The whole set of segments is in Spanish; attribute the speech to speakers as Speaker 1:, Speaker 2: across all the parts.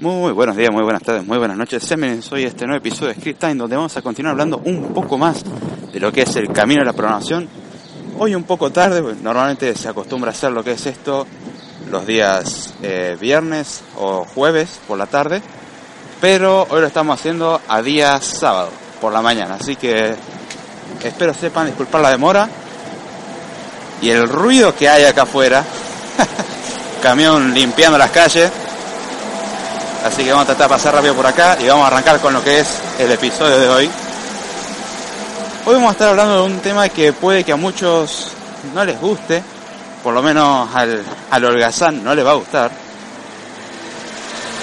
Speaker 1: Muy buenos días, muy buenas tardes, muy buenas noches. Semen, soy este nuevo episodio de Script Time donde vamos a continuar hablando un poco más de lo que es el camino de la programación. Hoy un poco tarde, pues, normalmente se acostumbra a hacer lo que es esto los días eh, viernes o jueves por la tarde, pero hoy lo estamos haciendo a día sábado por la mañana, así que espero sepan disculpar la demora y el ruido que hay acá afuera, camión limpiando las calles Así que vamos a tratar de pasar rápido por acá y vamos a arrancar con lo que es el episodio de hoy. Hoy vamos a estar hablando de un tema que puede que a muchos no les guste, por lo menos al, al holgazán no le va a gustar.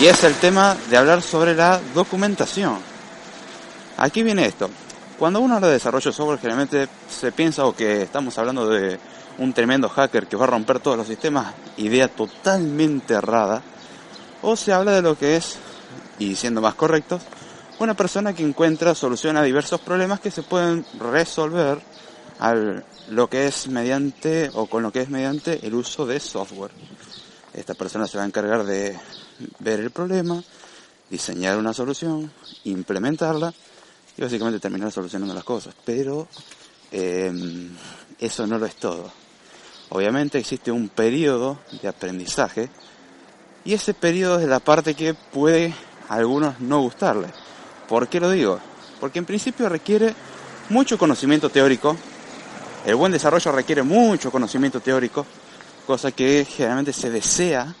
Speaker 1: Y es el tema de hablar sobre la documentación. Aquí viene esto. Cuando uno habla de desarrollo de software, generalmente se piensa o que estamos hablando de un tremendo hacker que va a romper todos los sistemas, idea totalmente errada o se habla de lo que es, y siendo más correctos, una persona que encuentra solución a diversos problemas que se pueden resolver al lo que es mediante o con lo que es mediante el uso de software. Esta persona se va a encargar de ver el problema, diseñar una solución, implementarla y básicamente terminar solucionando las cosas. Pero eh, eso no lo es todo. Obviamente existe un periodo de aprendizaje y ese periodo es la parte que puede a algunos no gustarle. ¿Por qué lo digo? Porque en principio requiere mucho conocimiento teórico. El buen desarrollo requiere mucho conocimiento teórico, cosa que generalmente se desea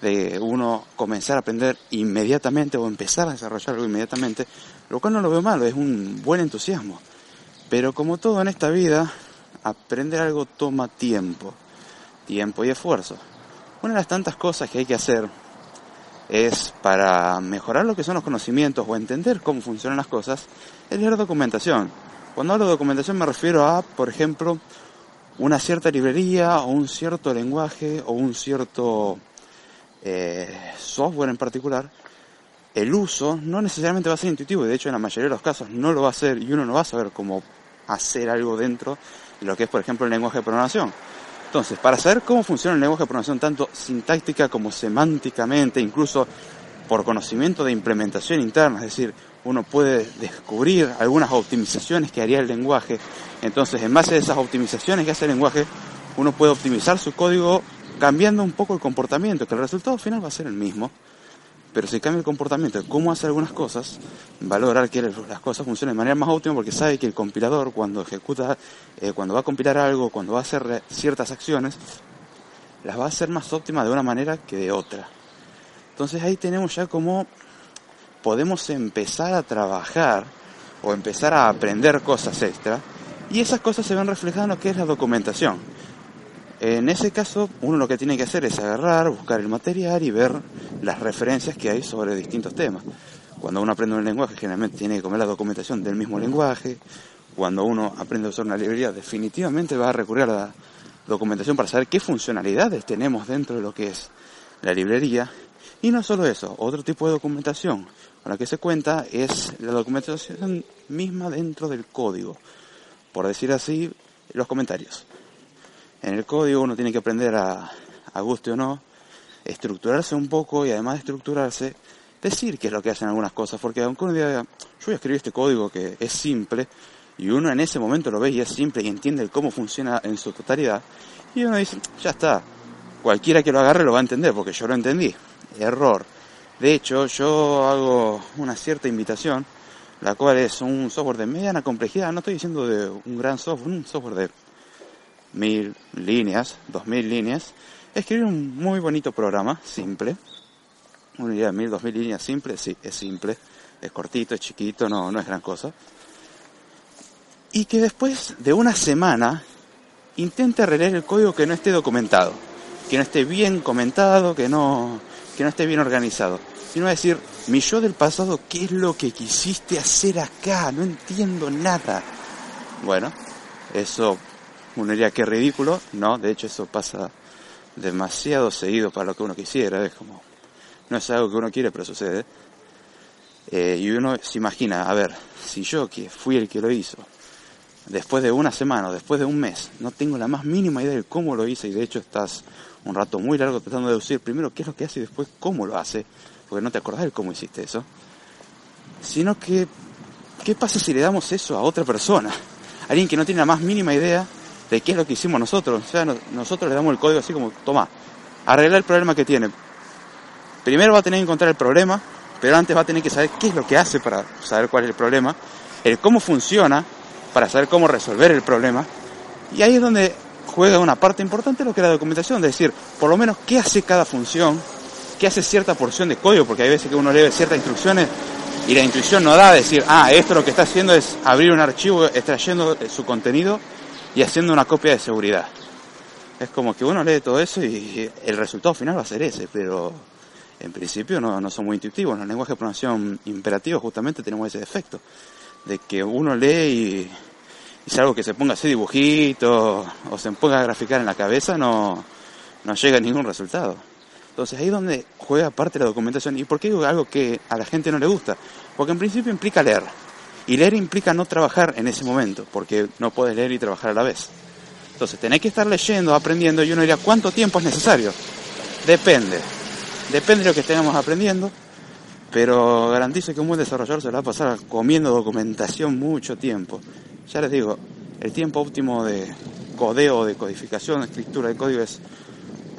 Speaker 1: de uno comenzar a aprender inmediatamente o empezar a desarrollar algo inmediatamente, lo cual no lo veo malo, es un buen entusiasmo. Pero como todo en esta vida, aprender algo toma tiempo, tiempo y esfuerzo. Una de las tantas cosas que hay que hacer es para mejorar lo que son los conocimientos o entender cómo funcionan las cosas, es leer documentación. Cuando hablo de documentación me refiero a, por ejemplo, una cierta librería o un cierto lenguaje o un cierto eh, software en particular. El uso no necesariamente va a ser intuitivo de hecho en la mayoría de los casos no lo va a ser y uno no va a saber cómo hacer algo dentro de lo que es, por ejemplo, el lenguaje de programación. Entonces, para saber cómo funciona el lenguaje de programación, tanto sintáctica como semánticamente, incluso por conocimiento de implementación interna, es decir, uno puede descubrir algunas optimizaciones que haría el lenguaje. Entonces, en base a esas optimizaciones que hace el lenguaje, uno puede optimizar su código cambiando un poco el comportamiento, que el resultado final va a ser el mismo, pero si cambia el comportamiento de cómo hace algunas cosas, va a lograr que las cosas funcionen de manera más óptima porque sabe que el compilador cuando ejecuta, eh, cuando va a compilar algo, cuando va a hacer ciertas acciones, las va a hacer más óptimas de una manera que de otra. Entonces ahí tenemos ya como podemos empezar a trabajar o empezar a aprender cosas extra y esas cosas se ven reflejadas en lo que es la documentación. En ese caso, uno lo que tiene que hacer es agarrar, buscar el material y ver las referencias que hay sobre distintos temas. Cuando uno aprende un lenguaje, generalmente tiene que comer la documentación del mismo lenguaje. Cuando uno aprende a usar una librería, definitivamente va a recurrir a la documentación para saber qué funcionalidades tenemos dentro de lo que es la librería. Y no solo eso, otro tipo de documentación con la que se cuenta es la documentación misma dentro del código. Por decir así, los comentarios. En el código uno tiene que aprender a, a guste o no, estructurarse un poco y además de estructurarse, decir qué es lo que hacen algunas cosas, porque aunque uno diga, yo voy a escribir este código que es simple, y uno en ese momento lo ve y es simple y entiende cómo funciona en su totalidad, y uno dice, ya está, cualquiera que lo agarre lo va a entender, porque yo lo entendí. Error. De hecho, yo hago una cierta invitación, la cual es un software de mediana complejidad, no estoy diciendo de un gran software, un software de mil líneas, dos mil líneas, escribir un muy bonito programa, simple. Una idea de mil, dos mil líneas simple, sí, es simple, es cortito, es chiquito, no, no es gran cosa. Y que después de una semana intente releer el código que no esté documentado, que no esté bien comentado, que no, que no esté bien organizado, sino a decir, mi yo del pasado, ¿qué es lo que quisiste hacer acá? No entiendo nada. Bueno, eso uno diría que ridículo, no, de hecho eso pasa demasiado seguido para lo que uno quisiera, es como, no es algo que uno quiere, pero sucede. Eh, y uno se imagina, a ver, si yo que fui el que lo hizo, después de una semana, después de un mes, no tengo la más mínima idea de cómo lo hice y de hecho estás un rato muy largo tratando de deducir primero qué es lo que hace y después cómo lo hace, porque no te acordás de cómo hiciste eso, sino que, ¿qué pasa si le damos eso a otra persona? Alguien que no tiene la más mínima idea de qué es lo que hicimos nosotros. O sea, nosotros le damos el código así como, toma, arregla el problema que tiene. Primero va a tener que encontrar el problema, pero antes va a tener que saber qué es lo que hace para saber cuál es el problema, el cómo funciona para saber cómo resolver el problema. Y ahí es donde juega una parte importante lo que es la documentación, de decir, por lo menos qué hace cada función, qué hace cierta porción de código, porque hay veces que uno lee ciertas instrucciones y la intuición no da a decir, ah, esto lo que está haciendo es abrir un archivo extrayendo su contenido y haciendo una copia de seguridad. Es como que uno lee todo eso y el resultado final va a ser ese, pero en principio no, son muy intuitivos. En el lenguaje de programación imperativo justamente tenemos ese efecto, de que uno lee y, y si algo que se ponga así dibujito o se ponga a graficar en la cabeza no, no llega a ningún resultado. Entonces ahí es donde juega parte la documentación. ¿Y por qué digo algo que a la gente no le gusta? Porque en principio implica leer. Y leer implica no trabajar en ese momento, porque no puedes leer y trabajar a la vez. Entonces tenés que estar leyendo, aprendiendo, y uno diría, ¿cuánto tiempo es necesario? Depende. Depende de lo que estemos aprendiendo, pero garantizo que un buen desarrollador se lo va a pasar comiendo documentación mucho tiempo. Ya les digo, el tiempo óptimo de codeo, de codificación, de escritura de código es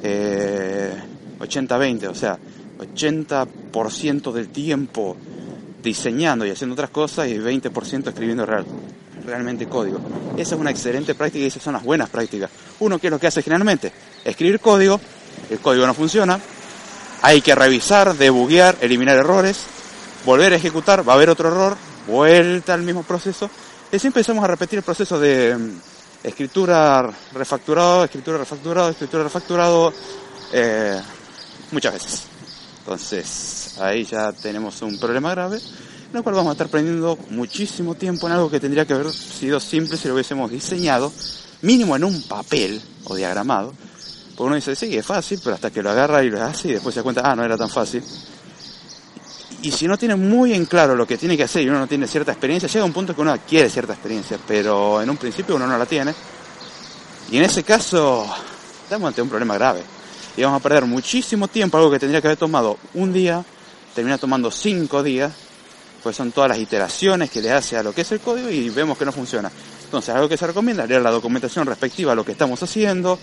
Speaker 1: eh, 80-20, o sea, 80% del tiempo diseñando y haciendo otras cosas y 20% escribiendo real, realmente código. Esa es una excelente práctica y esas son las buenas prácticas. Uno, ¿qué es lo que hace generalmente? Escribir código, el código no funciona, hay que revisar, debuguear, eliminar errores, volver a ejecutar, va a haber otro error, vuelta al mismo proceso. Y así empezamos a repetir el proceso de mm, escritura refacturado, escritura refacturado, escritura refacturado, eh, muchas veces. Entonces, ahí ya tenemos un problema grave, en el cual vamos a estar perdiendo muchísimo tiempo en algo que tendría que haber sido simple si lo hubiésemos diseñado, mínimo en un papel o diagramado. Porque uno dice, sí, es fácil, pero hasta que lo agarra y lo hace y después se da cuenta, ah, no era tan fácil. Y si no tiene muy en claro lo que tiene que hacer y uno no tiene cierta experiencia, llega un punto que uno adquiere cierta experiencia, pero en un principio uno no la tiene. Y en ese caso, estamos ante un problema grave y vamos a perder muchísimo tiempo, algo que tendría que haber tomado un día, termina tomando cinco días, pues son todas las iteraciones que le hace a lo que es el código y vemos que no funciona. Entonces, algo que se recomienda leer la documentación respectiva a lo que estamos haciendo,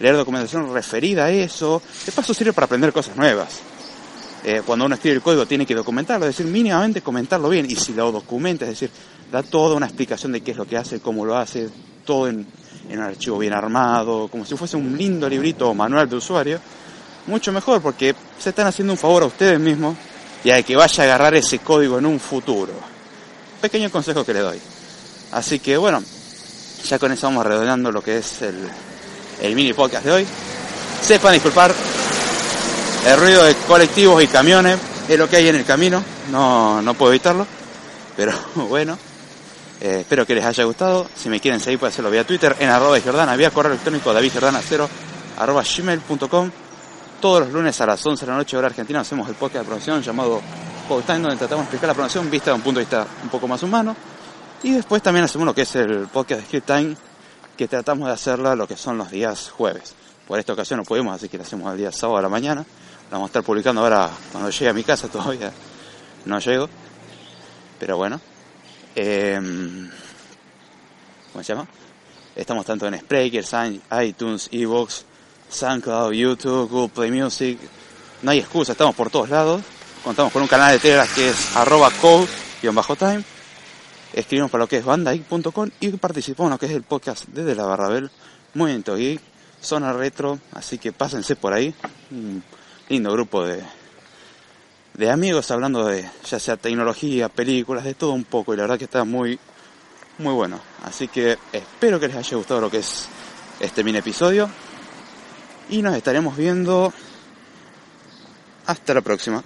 Speaker 1: leer documentación referida a eso. De paso sirve para aprender cosas nuevas. Eh, cuando uno escribe el código tiene que documentarlo, es decir, mínimamente comentarlo bien. Y si lo documenta, es decir, da toda una explicación de qué es lo que hace, cómo lo hace, todo en en un archivo bien armado, como si fuese un lindo librito o manual de usuario, mucho mejor porque se están haciendo un favor a ustedes mismos y a que vaya a agarrar ese código en un futuro. Pequeño consejo que le doy. Así que bueno, ya con eso vamos redondeando lo que es el, el mini podcast de hoy. Sepan disculpar el ruido de colectivos y camiones, es lo que hay en el camino, no, no puedo evitarlo, pero bueno. Eh, espero que les haya gustado. Si me quieren seguir, pueden hacerlo vía Twitter, en arroba de Jordana, vía correo electrónico davidjordana0 arroba gmail.com. Todos los lunes a las 11 de la noche hora argentina hacemos el podcast de promoción llamado Podcast, donde tratamos de explicar la promoción vista de un punto de vista un poco más humano. Y después también hacemos lo que es el podcast de Script Time, que tratamos de hacerla lo que son los días jueves. Por esta ocasión no pudimos, así que lo hacemos el día sábado a la mañana. Vamos a estar publicando ahora cuando llegue a mi casa, todavía no llego. Pero bueno, eh, ¿Cómo se llama? Estamos tanto en Spreaker, iTunes, Evox, SoundCloud, YouTube, Google Play Music. No hay excusa, estamos por todos lados. Contamos con un canal de Telegram que es arroba code-time. Escribimos para lo que es bandai.com y participamos en lo que es el podcast desde la Barrabel. Movimiento Geek, Zona Retro, así que pásense por ahí. Lindo grupo de, de amigos hablando de ya sea tecnología, películas, de todo un poco y la verdad que está muy muy bueno. Así que espero que les haya gustado lo que es este mini episodio y nos estaremos viendo Hasta la próxima.